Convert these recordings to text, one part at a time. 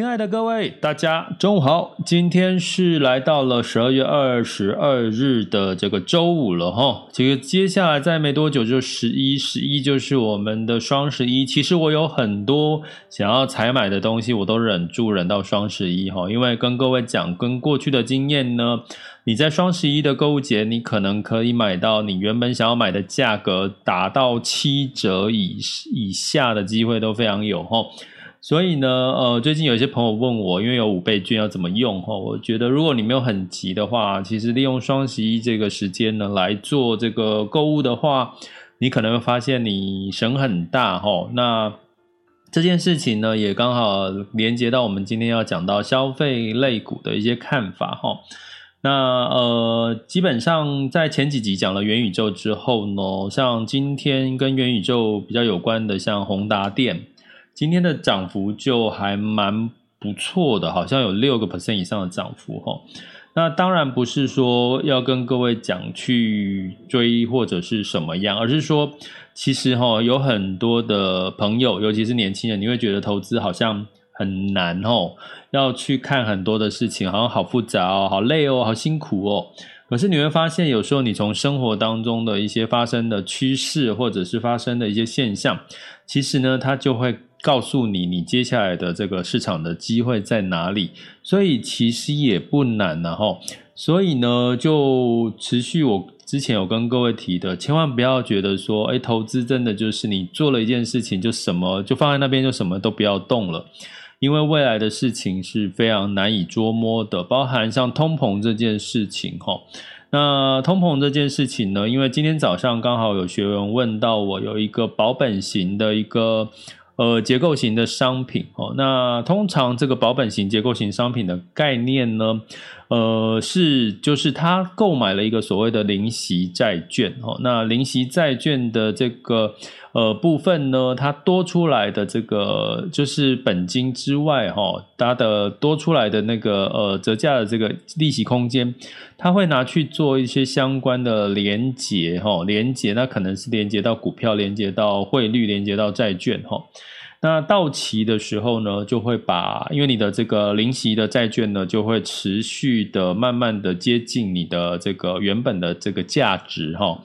亲爱的各位，大家中午好！今天是来到了十二月二十二日的这个周五了哈。这个接下来再没多久就十一，十一就是我们的双十一。其实我有很多想要采买的东西，我都忍住忍到双十一哈。因为跟各位讲，跟过去的经验呢，你在双十一的购物节，你可能可以买到你原本想要买的价格达到七折以以下的机会都非常有哈。所以呢，呃，最近有一些朋友问我，因为有五倍券要怎么用哈？我觉得如果你没有很急的话，其实利用双十一这个时间呢来做这个购物的话，你可能会发现你省很大哈。那这件事情呢，也刚好连接到我们今天要讲到消费类股的一些看法哈。那呃，基本上在前几集讲了元宇宙之后呢，像今天跟元宇宙比较有关的，像宏达电。今天的涨幅就还蛮不错的，好像有六个 percent 以上的涨幅哈。那当然不是说要跟各位讲去追或者是什么样，而是说其实哈有很多的朋友，尤其是年轻人，你会觉得投资好像很难哦，要去看很多的事情，好像好复杂哦，好累哦，好辛苦哦。可是你会发现，有时候你从生活当中的一些发生的趋势，或者是发生的一些现象，其实呢，它就会。告诉你，你接下来的这个市场的机会在哪里？所以其实也不难然后，所以呢，就持续我之前有跟各位提的，千万不要觉得说，哎，投资真的就是你做了一件事情就什么就放在那边就什么都不要动了，因为未来的事情是非常难以捉摸的，包含像通膨这件事情哈。那通膨这件事情呢，因为今天早上刚好有学员问到我，有一个保本型的一个。呃，结构型的商品哦，那通常这个保本型结构型商品的概念呢，呃，是就是他购买了一个所谓的零息债券哦，那零息债券的这个呃部分呢，它多出来的这个就是本金之外哈，它的多出来的那个呃折价的这个利息空间，它会拿去做一些相关的连结哈，连结那可能是连接到股票，连接到汇率，连接到债券哈。那到期的时候呢，就会把，因为你的这个零息的债券呢，就会持续的慢慢的接近你的这个原本的这个价值哈。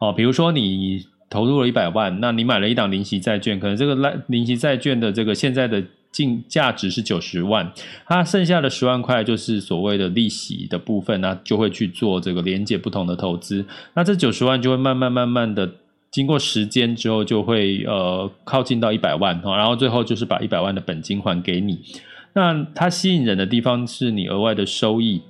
哦，比如说你投入了一百万，那你买了一档零息债券，可能这个零息债券的这个现在的净价值是九十万，它剩下的十万块就是所谓的利息的部分，那就会去做这个连接不同的投资，那这九十万就会慢慢慢慢的。经过时间之后，就会呃靠近到一百万，然后最后就是把一百万的本金还给你。那它吸引人的地方是你额外的收益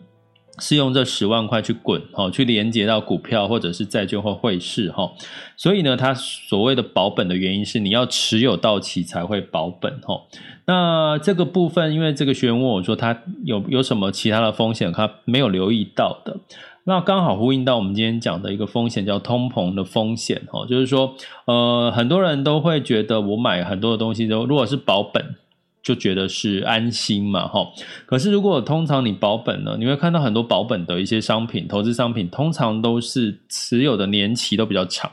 是用这十万块去滚哈，去连接到股票或者是债券或汇市哈。所以呢，它所谓的保本的原因是你要持有到期才会保本哈。那这个部分，因为这个学员问我说他有有什么其他的风险，他没有留意到的。那刚好呼应到我们今天讲的一个风险，叫通膨的风险哦，就是说，呃，很多人都会觉得我买很多的东西都如果是保本，就觉得是安心嘛，哈。可是如果通常你保本呢，你会看到很多保本的一些商品，投资商品通常都是持有的年期都比较长，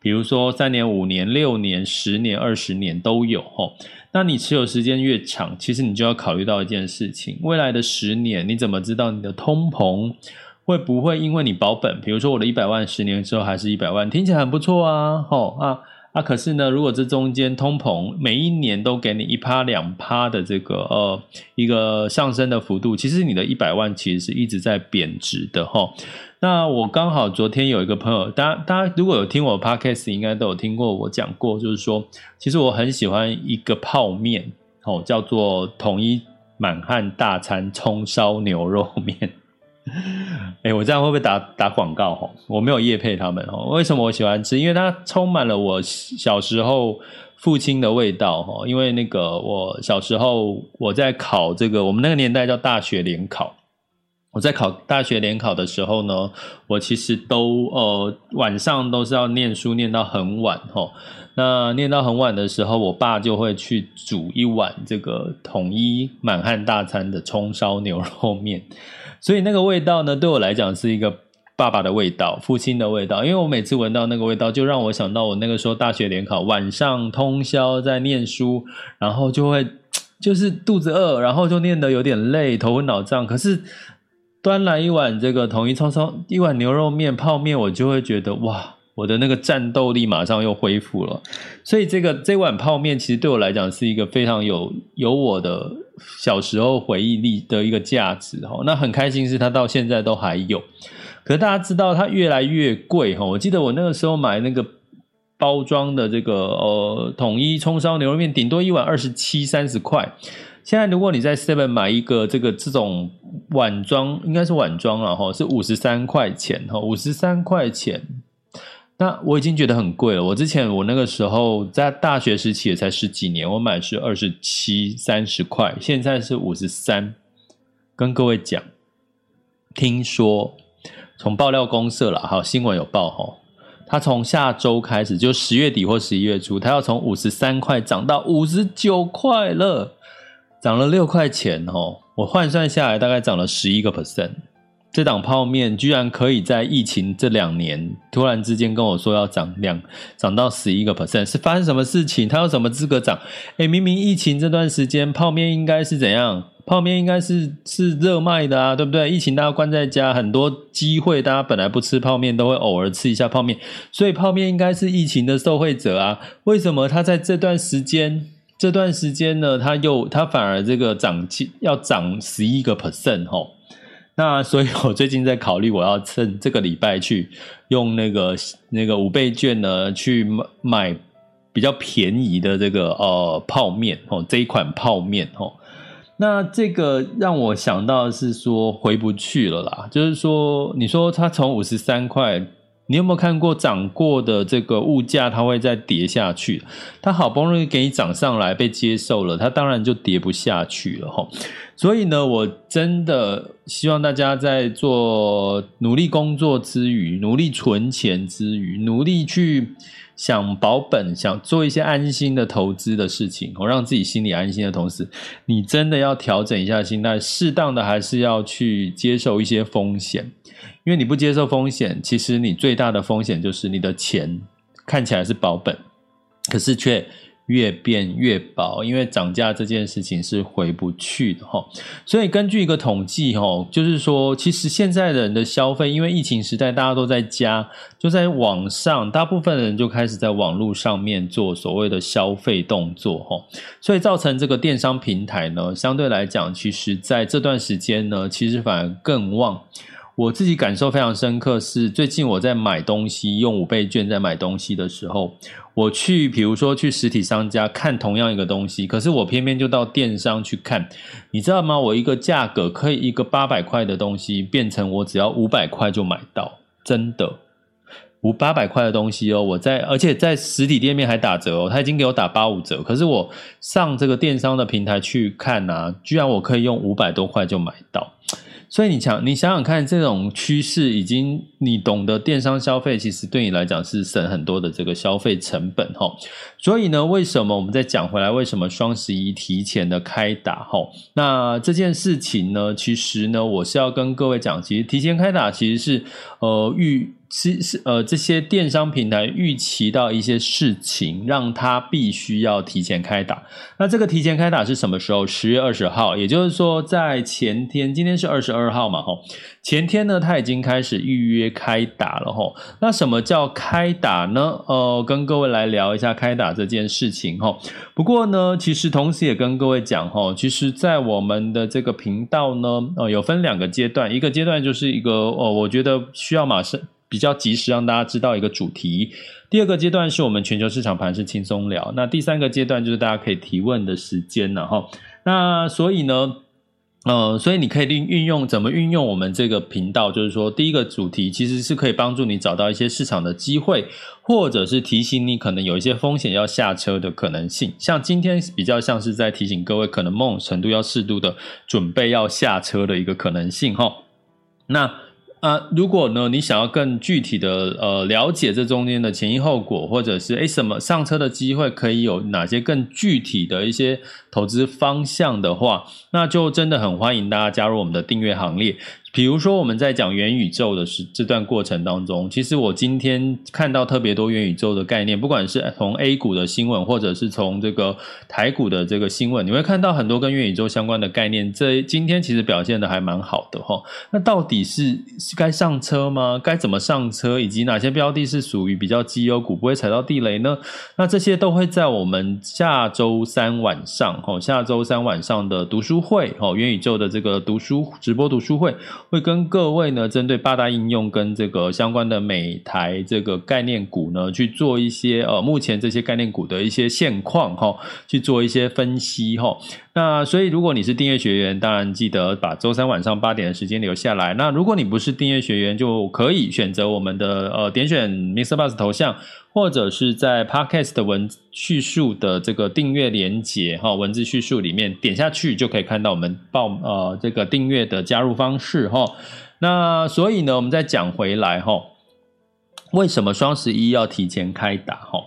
比如说三年、五年、六年、十年、二十年都有，哈。那你持有时间越长，其实你就要考虑到一件事情，未来的十年你怎么知道你的通膨？会不会因为你保本，比如说我的一百万十年之后还是一百万，听起来很不错啊，吼啊啊，可是呢，如果这中间通膨每一年都给你一趴两趴的这个呃一个上升的幅度，其实你的一百万其实是一直在贬值的哈。那我刚好昨天有一个朋友，大家大家如果有听我 podcast，应该都有听过我讲过，就是说，其实我很喜欢一个泡面，哦，叫做统一满汉大餐葱烧牛肉面。哎，我这样会不会打打广告？哈，我没有业配他们。哦，为什么我喜欢吃？因为它充满了我小时候父亲的味道。哈，因为那个我小时候我在考这个，我们那个年代叫大学联考。我在考大学联考的时候呢，我其实都呃晚上都是要念书念到很晚齁。那念到很晚的时候，我爸就会去煮一碗这个统一满汉大餐的葱烧牛肉面，所以那个味道呢，对我来讲是一个爸爸的味道，父亲的味道。因为我每次闻到那个味道，就让我想到我那个时候大学联考晚上通宵在念书，然后就会就是肚子饿，然后就念得有点累，头昏脑胀，可是。端来一碗这个统一葱烧，一碗牛肉面、泡面，我就会觉得哇，我的那个战斗力马上又恢复了。所以这个这碗泡面其实对我来讲是一个非常有有我的小时候回忆力的一个价值哈。那很开心是它到现在都还有，可是大家知道它越来越贵哈。我记得我那个时候买那个包装的这个呃统一葱烧牛肉面，顶多一碗二十七三十块。现在如果你在 Seven 买一个这个这种碗装，应该是碗装了哈，是五十三块钱哈，五十三块钱。那我已经觉得很贵了。我之前我那个时候在大学时期也才十几年，我买是二十七三十块，现在是五十三。跟各位讲，听说从爆料公社了哈，新闻有报哈，它从下周开始就十月底或十一月初，它要从五十三块涨到五十九块了。涨了六块钱哦，我换算下来大概涨了十一个 percent。这档泡面居然可以在疫情这两年突然之间跟我说要涨两，涨到十一个 percent，是发生什么事情？它有什么资格涨？诶，明明疫情这段时间泡面应该是怎样？泡面应该是是热卖的啊，对不对？疫情大家关在家，很多机会，大家本来不吃泡面都会偶尔吃一下泡面，所以泡面应该是疫情的受惠者啊。为什么它在这段时间？这段时间呢，它又它反而这个涨要涨十一个 percent 齁，那所以我最近在考虑，我要趁这个礼拜去用那个那个五倍券呢，去买比较便宜的这个呃泡面哦，这一款泡面哦，那这个让我想到是说回不去了啦，就是说你说他从五十三块。你有没有看过涨过的这个物价，它会再跌下去？它好不容易给你涨上来，被接受了，它当然就跌不下去了吼。所以呢，我真的希望大家在做努力工作之余，努力存钱之余，努力去想保本，想做一些安心的投资的事情，我让自己心里安心的同时，你真的要调整一下心态，适当的还是要去接受一些风险。因为你不接受风险，其实你最大的风险就是你的钱看起来是保本，可是却越变越薄。因为涨价这件事情是回不去的哈。所以根据一个统计哈，就是说，其实现在的人的消费，因为疫情时代大家都在家，就在网上，大部分人就开始在网络上面做所谓的消费动作哈。所以造成这个电商平台呢，相对来讲，其实在这段时间呢，其实反而更旺。我自己感受非常深刻，是最近我在买东西，用五倍券在买东西的时候，我去，比如说去实体商家看同样一个东西，可是我偏偏就到电商去看，你知道吗？我一个价格可以一个八百块的东西，变成我只要五百块就买到，真的，五八百块的东西哦，我在，而且在实体店面还打折哦，他已经给我打八五折，可是我上这个电商的平台去看啊，居然我可以用五百多块就买到。所以你想，你想想看，这种趋势已经，你懂得电商消费，其实对你来讲是省很多的这个消费成本哈。所以呢，为什么我们再讲回来，为什么双十一提前的开打哈？那这件事情呢，其实呢，我是要跟各位讲，其实提前开打其实是呃预。是是呃，这些电商平台预期到一些事情，让他必须要提前开打。那这个提前开打是什么时候？十月二十号，也就是说在前天，今天是二十二号嘛，吼，前天呢，他已经开始预约开打了，吼。那什么叫开打呢？呃，跟各位来聊一下开打这件事情，吼。不过呢，其实同时也跟各位讲，吼，其实，在我们的这个频道呢，呃，有分两个阶段，一个阶段就是一个，哦，我觉得需要马上。比较及时让大家知道一个主题。第二个阶段是我们全球市场盘是轻松聊。那第三个阶段就是大家可以提问的时间了哈。那所以呢，呃，所以你可以运运用怎么运用我们这个频道，就是说第一个主题其实是可以帮助你找到一些市场的机会，或者是提醒你可能有一些风险要下车的可能性。像今天比较像是在提醒各位，可能某种程度要适度的准备要下车的一个可能性哈。那。啊，如果呢，你想要更具体的呃了解这中间的前因后果，或者是诶什么上车的机会可以有哪些更具体的一些投资方向的话，那就真的很欢迎大家加入我们的订阅行列。比如说，我们在讲元宇宙的时这段过程当中，其实我今天看到特别多元宇宙的概念，不管是从 A 股的新闻，或者是从这个台股的这个新闻，你会看到很多跟元宇宙相关的概念。这今天其实表现得还蛮好的哈。那到底是该上车吗？该怎么上车？以及哪些标的是属于比较绩优股，不会踩到地雷呢？那这些都会在我们下周三晚上，哈，下周三晚上的读书会，哈，元宇宙的这个读书直播读书会。会跟各位呢，针对八大应用跟这个相关的每台这个概念股呢，去做一些呃，目前这些概念股的一些现况哈，去做一些分析哈。那所以如果你是订阅学员，当然记得把周三晚上八点的时间留下来。那如果你不是订阅学员，就可以选择我们的呃，点选 Mr. Bus 头像。或者是在 Podcast 的文叙述的这个订阅连接哈，文字叙述里面点下去就可以看到我们报呃这个订阅的加入方式哈。那所以呢，我们再讲回来哈，为什么双十一要提前开打哈？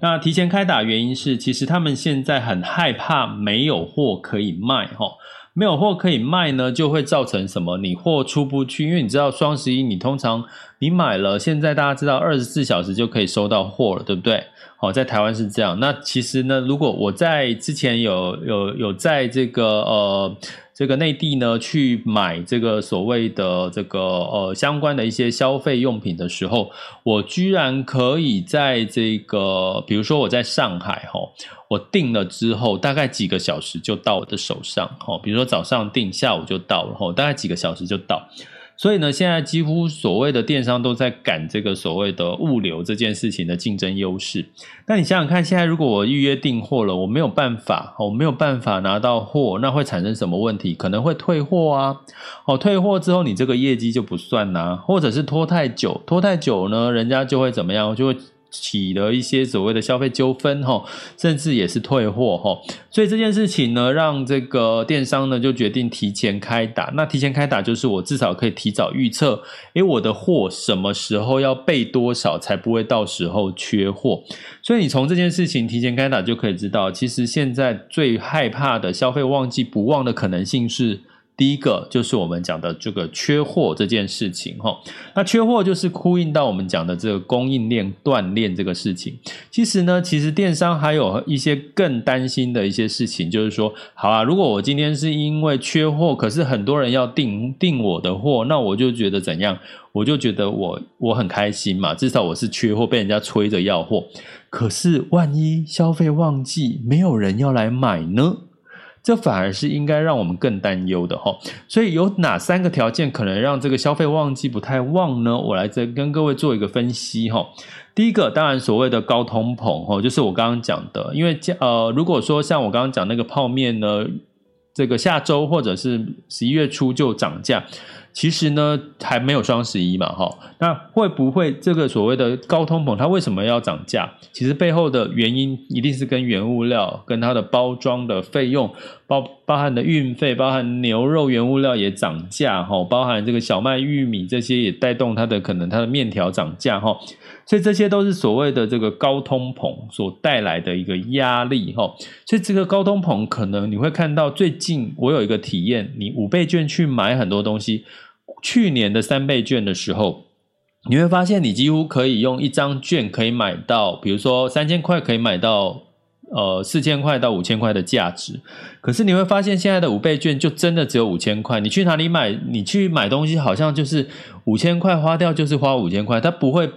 那提前开打原因是，其实他们现在很害怕没有货可以卖哈。没有货可以卖呢，就会造成什么？你货出不去，因为你知道双十一，你通常你买了，现在大家知道二十四小时就可以收到货了，对不对？好，在台湾是这样。那其实呢，如果我在之前有有有在这个呃。这个内地呢，去买这个所谓的这个呃相关的一些消费用品的时候，我居然可以在这个，比如说我在上海哈，我订了之后，大概几个小时就到我的手上哈，比如说早上订，下午就到了哈，大概几个小时就到。所以呢，现在几乎所谓的电商都在赶这个所谓的物流这件事情的竞争优势。那你想想看，现在如果我预约订货了，我没有办法，我没有办法拿到货，那会产生什么问题？可能会退货啊。哦，退货之后你这个业绩就不算呐，或者是拖太久，拖太久呢，人家就会怎么样？就会。起了一些所谓的消费纠纷哈，甚至也是退货哈，所以这件事情呢，让这个电商呢就决定提前开打。那提前开打就是我至少可以提早预测，诶，我的货什么时候要备多少，才不会到时候缺货。所以你从这件事情提前开打就可以知道，其实现在最害怕的消费旺季不旺的可能性是。第一个就是我们讲的这个缺货这件事情哈，那缺货就是呼应到我们讲的这个供应链断裂这个事情。其实呢，其实电商还有一些更担心的一些事情，就是说，好啊，如果我今天是因为缺货，可是很多人要订订我的货，那我就觉得怎样？我就觉得我我很开心嘛，至少我是缺货，被人家催着要货。可是万一消费旺季没有人要来买呢？这反而是应该让我们更担忧的哈，所以有哪三个条件可能让这个消费旺季不太旺呢？我来再跟各位做一个分析哈。第一个，当然所谓的高通膨哈，就是我刚刚讲的，因为呃，如果说像我刚刚讲那个泡面呢，这个下周或者是十一月初就涨价。其实呢，还没有双十一嘛，哈，那会不会这个所谓的高通膨，它为什么要涨价？其实背后的原因一定是跟原物料、跟它的包装的费用，包包含的运费，包含牛肉原物料也涨价，哈，包含这个小麦、玉米这些也带动它的可能它的面条涨价，哈，所以这些都是所谓的这个高通膨所带来的一个压力，哈，所以这个高通膨可能你会看到最近我有一个体验，你五倍券去买很多东西。去年的三倍券的时候，你会发现你几乎可以用一张券可以买到，比如说三千块可以买到呃四千块到五千块的价值。可是你会发现现在的五倍券就真的只有五千块，你去哪里买？你去买东西好像就是五千块花掉就是花五千块，它不会。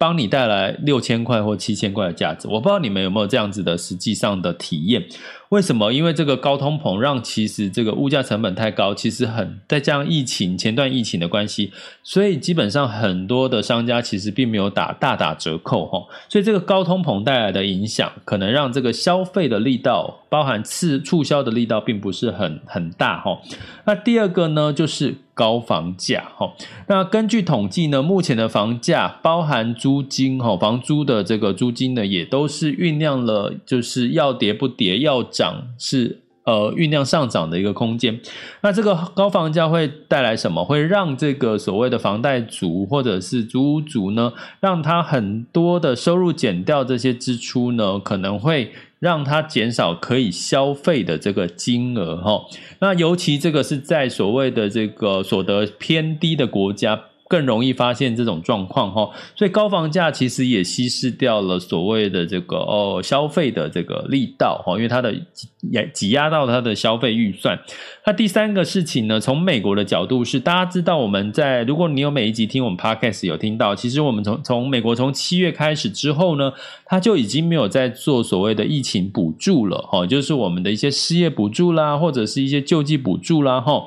帮你带来六千块或七千块的价值，我不知道你们有没有这样子的实际上的体验。为什么？因为这个高通膨让其实这个物价成本太高，其实很再加上疫情前段疫情的关系，所以基本上很多的商家其实并没有打大打折扣哈。所以这个高通膨带来的影响，可能让这个消费的力道，包含次促销的力道，并不是很很大哈。那第二个呢，就是高房价哈。那根据统计呢，目前的房价包含租金哈，房租的这个租金呢，也都是酝酿了，就是要跌不跌要。涨是呃酝酿上涨的一个空间，那这个高房价会带来什么？会让这个所谓的房贷族或者是租屋族呢，让他很多的收入减掉这些支出呢，可能会让他减少可以消费的这个金额哈。那尤其这个是在所谓的这个所得偏低的国家。更容易发现这种状况哈，所以高房价其实也稀释掉了所谓的这个哦消费的这个力道哈，因为它的挤挤压到它的消费预算。那第三个事情呢，从美国的角度是，大家知道我们在如果你有每一集听我们 Podcast 有听到，其实我们从从美国从七月开始之后呢，它就已经没有在做所谓的疫情补助了哈，就是我们的一些失业补助啦，或者是一些救济补助啦哈。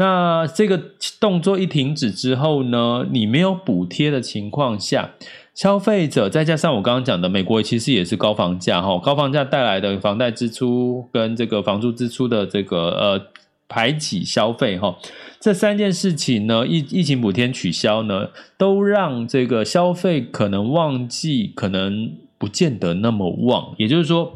那这个动作一停止之后呢，你没有补贴的情况下，消费者再加上我刚刚讲的，美国其实也是高房价哈，高房价带来的房贷支出跟这个房租支出的这个呃排挤消费哈，这三件事情呢，疫疫情补贴取消呢，都让这个消费可能旺季可能不见得那么旺，也就是说，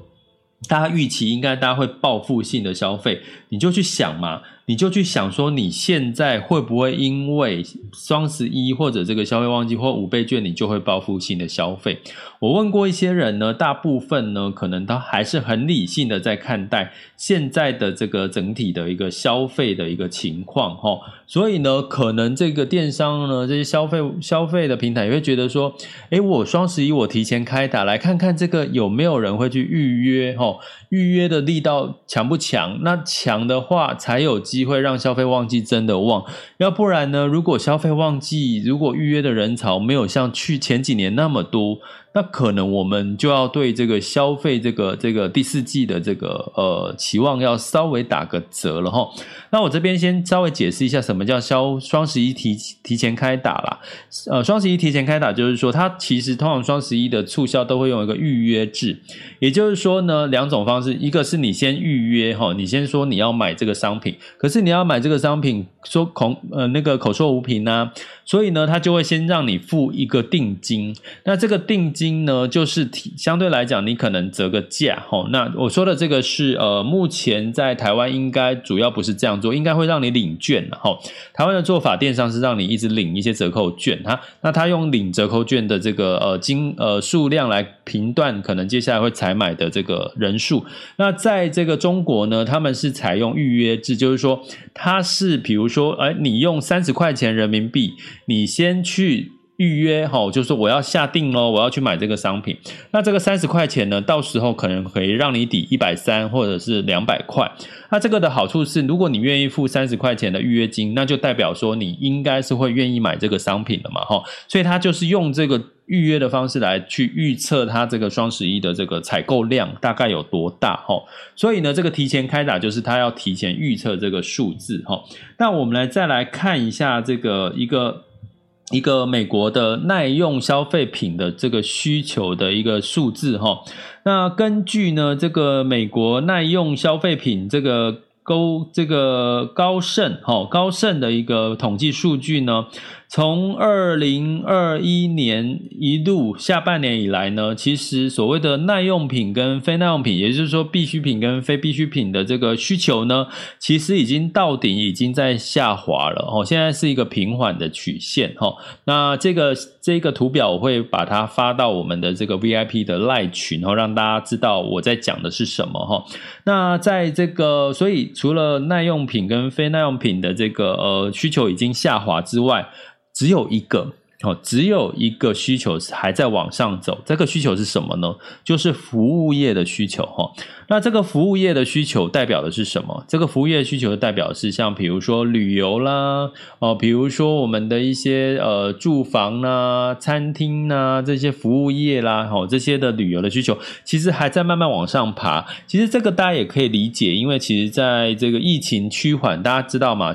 大家预期应该大家会报复性的消费，你就去想嘛。你就去想说，你现在会不会因为双十一或者这个消费旺季或五倍券，你就会报复性的消费？我问过一些人呢，大部分呢，可能他还是很理性的在看待现在的这个整体的一个消费的一个情况哈。所以呢，可能这个电商呢，这些消费消费的平台也会觉得说，诶，我双十一我提前开打，来看看这个有没有人会去预约哈？预约的力道强不强？那强的话才有机会让消费旺季真的旺，要不然呢？如果消费旺季，如果预约的人潮没有像去前几年那么多。那可能我们就要对这个消费这个这个第四季的这个呃期望要稍微打个折了哈。那我这边先稍微解释一下什么叫消双十一提提前开打啦。呃，双十一提前开打就是说，它其实通常双十一的促销都会用一个预约制，也就是说呢，两种方式，一个是你先预约齁，你先说你要买这个商品，可是你要买这个商品说口呃那个口说无凭啊，所以呢，他就会先让你付一个定金，那这个定金。金呢，就是相对来讲，你可能折个价齁。那我说的这个是呃，目前在台湾应该主要不是这样做，应该会让你领券齁。台湾的做法，电商是让你一直领一些折扣券哈。那他用领折扣券的这个呃金呃数量来评断，可能接下来会采买的这个人数。那在这个中国呢，他们是采用预约制，就是说他是比如说，哎，你用三十块钱人民币，你先去。预约哈，就是说我要下定喽，我要去买这个商品。那这个三十块钱呢，到时候可能可以让你抵一百三或者是两百块。那这个的好处是，如果你愿意付三十块钱的预约金，那就代表说你应该是会愿意买这个商品的嘛哈。所以他就是用这个预约的方式来去预测它这个双十一的这个采购量大概有多大哈。所以呢，这个提前开打就是他要提前预测这个数字哈。那我们来再来看一下这个一个。一个美国的耐用消费品的这个需求的一个数字哈，那根据呢这个美国耐用消费品这个高这个高盛哈高盛的一个统计数据呢。从二零二一年一路下半年以来呢，其实所谓的耐用品跟非耐用品，也就是说必需品跟非必需品的这个需求呢，其实已经到顶，已经在下滑了哦。现在是一个平缓的曲线哈。那这个这个图表我会把它发到我们的这个 VIP 的赖群，然后让大家知道我在讲的是什么哈。那在这个，所以除了耐用品跟非耐用品的这个呃需求已经下滑之外，只有一个哦，只有一个需求还在往上走，这个需求是什么呢？就是服务业的需求哈。那这个服务业的需求代表的是什么？这个服务业的需求代表是像比如说旅游啦，哦，比如说我们的一些呃住房啦、餐厅呐这些服务业啦，哦，这些的旅游的需求其实还在慢慢往上爬。其实这个大家也可以理解，因为其实在这个疫情趋缓，大家知道吗？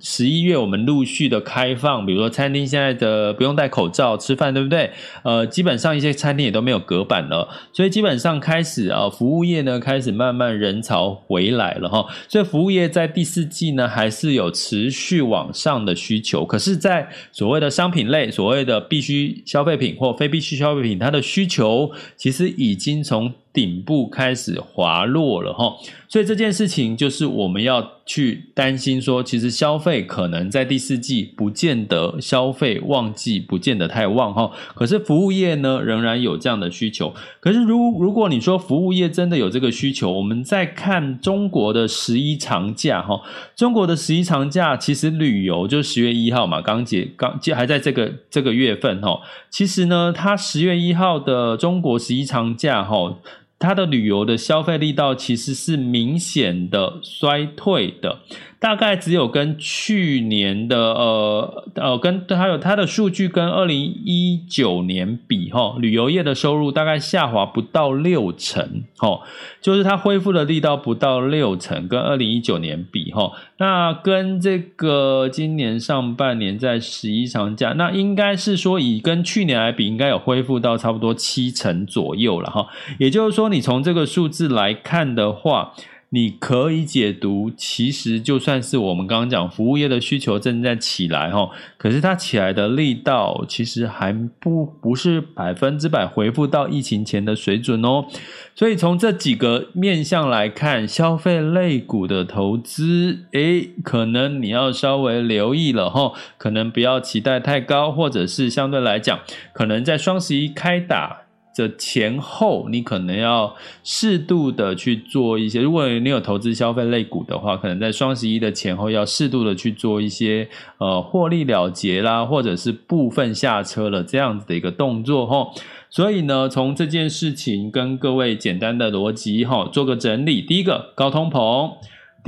十一月我们陆续的开放，比如说餐厅现在的不用戴口罩吃饭，对不对？呃，基本上一些餐厅也都没有隔板了，所以基本上开始啊，服务业呢开始慢慢人潮回来了哈。所以服务业在第四季呢还是有持续往上的需求，可是，在所谓的商品类、所谓的必需消费品或非必需消费品，它的需求其实已经从顶部开始滑落了哈，所以这件事情就是我们要去担心说，其实消费可能在第四季不见得消费旺季不见得太旺哈，可是服务业呢仍然有这样的需求。可是如如果你说服务业真的有这个需求，我们再看中国的十一长假哈，中国的十一长假其实旅游就十月一号嘛，刚结刚还在这个这个月份哈，其实呢，它十月一号的中国十一长假哈。它的旅游的消费力道其实是明显的衰退的。大概只有跟去年的呃呃跟还有它的数据跟二零一九年比哈，旅游业的收入大概下滑不到六成哈，就是它恢复的力道不到六成，跟二零一九年比哈，那跟这个今年上半年在十一长假，那应该是说以跟去年来比，应该有恢复到差不多七成左右了哈，也就是说你从这个数字来看的话。你可以解读，其实就算是我们刚刚讲服务业的需求正在起来哈，可是它起来的力道其实还不不是百分之百恢复到疫情前的水准哦。所以从这几个面向来看，消费类股的投资，诶，可能你要稍微留意了哈，可能不要期待太高，或者是相对来讲，可能在双十一开打。的前后，你可能要适度的去做一些。如果你有投资消费类股的话，可能在双十一的前后要适度的去做一些呃获利了结啦，或者是部分下车了这样子的一个动作哈。所以呢，从这件事情跟各位简单的逻辑哈做个整理。第一个，高通膨。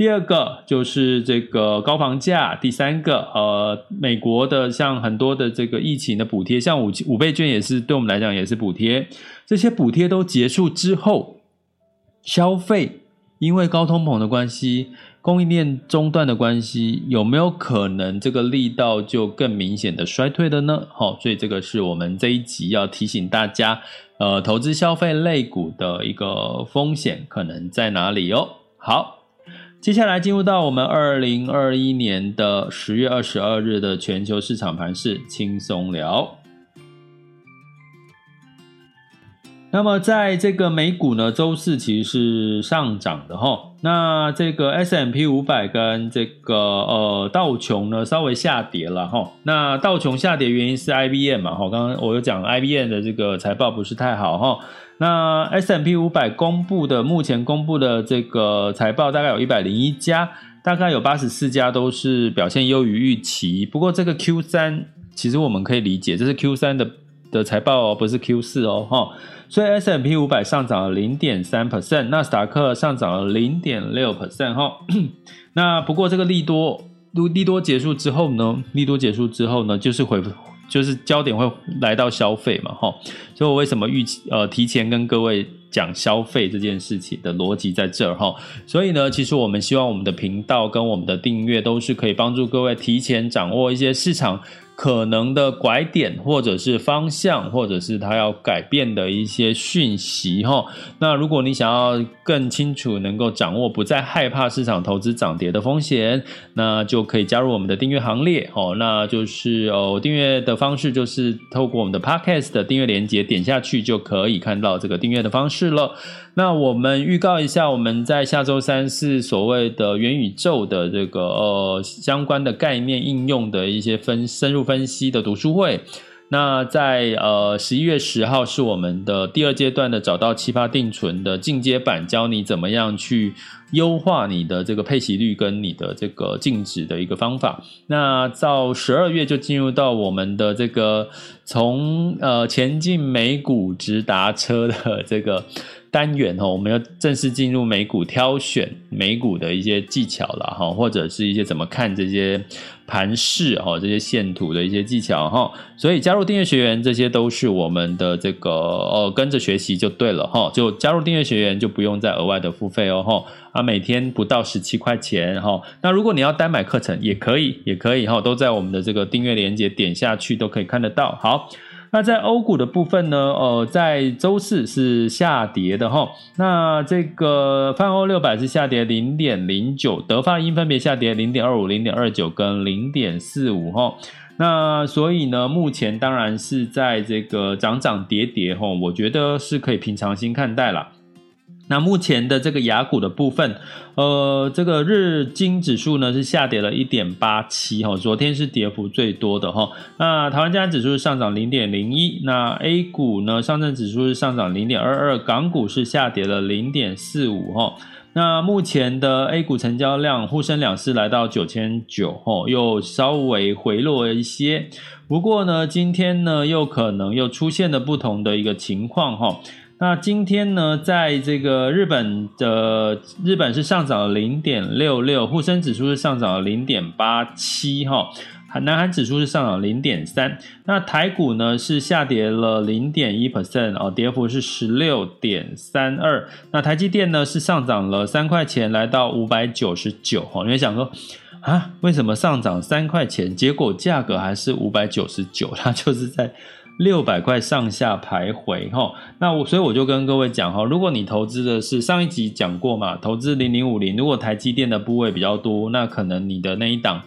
第二个就是这个高房价，第三个呃，美国的像很多的这个疫情的补贴，像五五倍券也是对我们来讲也是补贴，这些补贴都结束之后，消费因为高通膨的关系，供应链中断的关系，有没有可能这个力道就更明显的衰退的呢？好，所以这个是我们这一集要提醒大家，呃，投资消费类股的一个风险可能在哪里哦。好。接下来进入到我们二零二一年的十月二十二日的全球市场盘势轻松聊。那么在这个美股呢，周四其实是上涨的哈。那这个 S M P 五百跟这个呃道琼呢稍微下跌了哈。那道琼下跌原因是 IBM 嘛哈，刚刚我有讲 IBM 的这个财报不是太好哈。那 S&P 五百公布的目前公布的这个财报大概有一百零一家，大概有八十四家都是表现优于预期。不过这个 Q 三其实我们可以理解，这是 Q 三的的财报哦，不是 Q 四哦哈。所以 S&P 五百上涨了零点三 percent，纳斯达克上涨了零点六 percent 哈。那不过这个利多利多结束之后呢，利多结束之后呢，就是回。就是焦点会来到消费嘛，哈，所以我为什么预期呃提前跟各位讲消费这件事情的逻辑在这儿哈，所以呢，其实我们希望我们的频道跟我们的订阅都是可以帮助各位提前掌握一些市场。可能的拐点，或者是方向，或者是它要改变的一些讯息哈。那如果你想要更清楚，能够掌握，不再害怕市场投资涨跌的风险，那就可以加入我们的订阅行列哦。那就是哦，订阅的方式就是透过我们的 Podcast 的订阅连接点下去，就可以看到这个订阅的方式了。那我们预告一下，我们在下周三是所谓的元宇宙的这个呃相关的概念应用的一些分深入分析的读书会。那在呃十一月十号是我们的第二阶段的找到奇葩定存的进阶版，教你怎么样去优化你的这个配息率跟你的这个净值的一个方法。那到十二月就进入到我们的这个从呃前进美股直达车的这个。单元哈，我们要正式进入美股挑选美股的一些技巧了哈，或者是一些怎么看这些盘势哈，这些线图的一些技巧哈。所以加入订阅学员，这些都是我们的这个呃，跟着学习就对了哈。就加入订阅学员就不用再额外的付费哦哈。啊，每天不到十七块钱哈。那如果你要单买课程也可以，也可以哈，都在我们的这个订阅链接点下去都可以看得到。好。那在欧股的部分呢？呃，在周四是下跌的哈。那这个泛欧六百是下跌零点零九，德法英分别下跌零点二五、零点二九跟零点四五哈。那所以呢，目前当然是在这个涨涨跌跌哈，我觉得是可以平常心看待啦。那目前的这个雅股的部分，呃，这个日经指数呢是下跌了一点八七哈，昨天是跌幅最多的哈。那台湾加权指数是上涨零点零一，那 A 股呢上证指数是上涨零点二二，港股是下跌了零点四五哈。那目前的 A 股成交量沪深两市来到九千九哈，又稍微回落了一些。不过呢，今天呢又可能又出现了不同的一个情况哈。那今天呢，在这个日本的日本是上涨了零点六六，沪深指数是上涨了零点八七哈，南韩指数是上涨零点三，那台股呢是下跌了零点一 percent 哦，跌幅是十六点三二。那台积电呢是上涨了三块钱，来到五百九十九哈。你会想说啊，为什么上涨三块钱，结果价格还是五百九十九？它就是在。六百块上下徘徊哈，那我所以我就跟各位讲哈，如果你投资的是上一集讲过嘛，投资零零五零，如果台积电的部位比较多，那可能你的那一档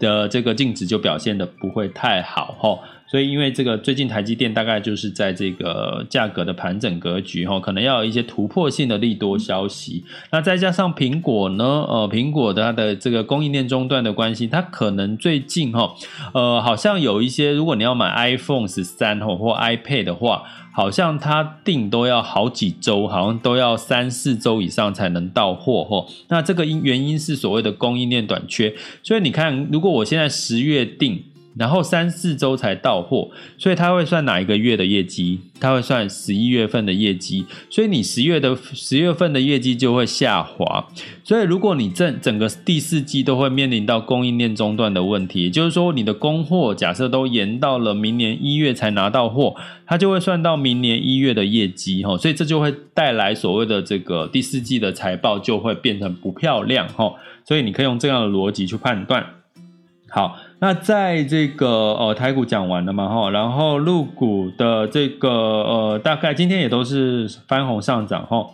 的这个净值就表现的不会太好哈。所以，因为这个最近台积电大概就是在这个价格的盘整格局哈，可能要有一些突破性的利多消息。那再加上苹果呢，呃，苹果的它的这个供应链中断的关系，它可能最近哈，呃，好像有一些，如果你要买 iPhone 十三或或 iPad 的话，好像它订都要好几周，好像都要三四周以上才能到货哈。那这个因原因是所谓的供应链短缺。所以你看，如果我现在十月订。然后三四周才到货，所以他会算哪一个月的业绩？他会算十一月份的业绩，所以你十月的十月份的业绩就会下滑。所以如果你整整个第四季都会面临到供应链中断的问题，也就是说你的供货假设都延到了明年一月才拿到货，它就会算到明年一月的业绩哈，所以这就会带来所谓的这个第四季的财报就会变成不漂亮哈。所以你可以用这样的逻辑去判断。好。那在这个呃台股讲完了嘛哈，然后陆股的这个呃大概今天也都是翻红上涨哈。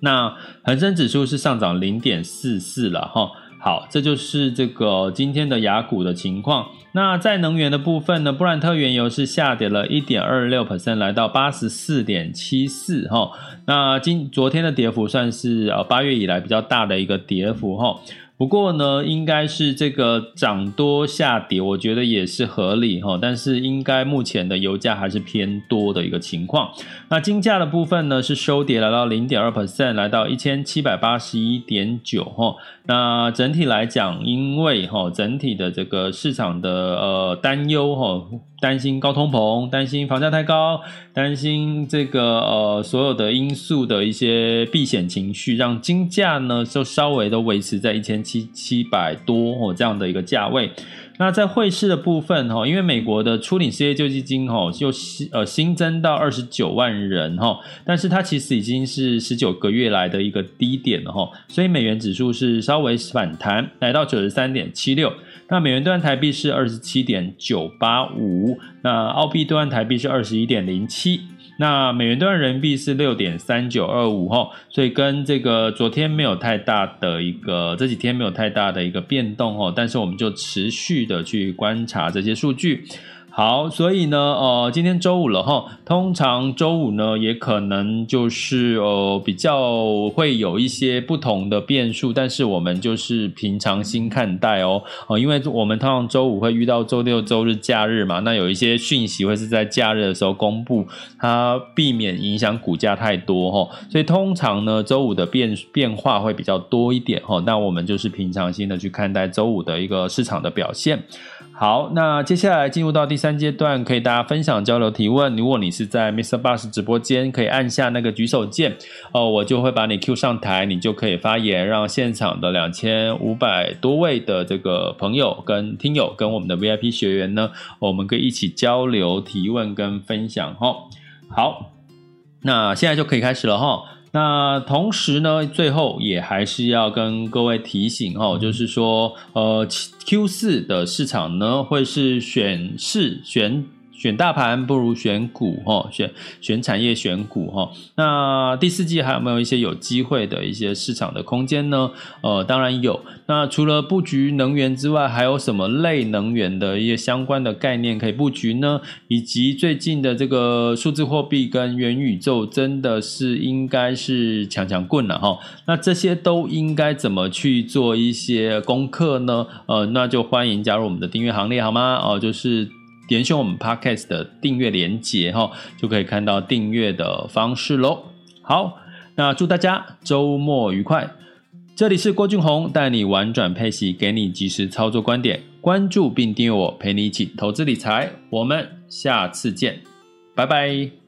那恒生指数是上涨零点四四了哈。好，这就是这个今天的雅股的情况。那在能源的部分呢，布兰特原油是下跌了一点二六 percent，来到八十四点七四哈。那今昨天的跌幅算是呃八月以来比较大的一个跌幅哈。不过呢，应该是这个涨多下跌，我觉得也是合理哈。但是应该目前的油价还是偏多的一个情况。那金价的部分呢，是收跌来到零点二 percent，来到一千七百八十一点九哈。那整体来讲，因为哈整体的这个市场的呃担忧哈。担心高通膨，担心房价太高，担心这个呃所有的因素的一些避险情绪，让金价呢就稍微都维持在一千七七百多哦这样的一个价位。那在汇市的部分哈，因为美国的初领失业救济金哈就新呃新增到二十九万人哈，但是它其实已经是十九个月来的一个低点了哈，所以美元指数是稍微反弹，来到九十三点七六。那美元兑换台币是二十七点九八五，那澳币兑换台币是二十一点零七，那美元兑换人民币是六点三九二五吼，所以跟这个昨天没有太大的一个，这几天没有太大的一个变动哦，但是我们就持续的去观察这些数据。好，所以呢，呃，今天周五了哈，通常周五呢，也可能就是呃比较会有一些不同的变数，但是我们就是平常心看待哦，呃，因为我们通常周五会遇到周六、周日假日嘛，那有一些讯息会是在假日的时候公布，它避免影响股价太多哈，所以通常呢，周五的变变化会比较多一点哈，那我们就是平常心的去看待周五的一个市场的表现。好，那接下来进入到第三阶段，可以大家分享、交流、提问。如果你是在 Mr. Bus 直播间，可以按下那个举手键，哦，我就会把你 Q 上台，你就可以发言，让现场的两千五百多位的这个朋友跟听友跟我们的 VIP 学员呢，我们可以一起交流、提问跟分享。哈，好，那现在就可以开始了哈。那同时呢，最后也还是要跟各位提醒哦，就是说，呃，Q 四的市场呢，会是选市选。选大盘不如选股哈，选选产业选股哈。那第四季还有没有一些有机会的一些市场的空间呢？呃，当然有。那除了布局能源之外，还有什么类能源的一些相关的概念可以布局呢？以及最近的这个数字货币跟元宇宙，真的是应该是强强棍了哈。那这些都应该怎么去做一些功课呢？呃，那就欢迎加入我们的订阅行列好吗？哦、就是。点选我们 Podcast 的订阅连接哈，就可以看到订阅的方式喽。好，那祝大家周末愉快。这里是郭俊宏，带你玩转配息，给你及时操作观点。关注并订阅我，陪你一起投资理财。我们下次见，拜拜。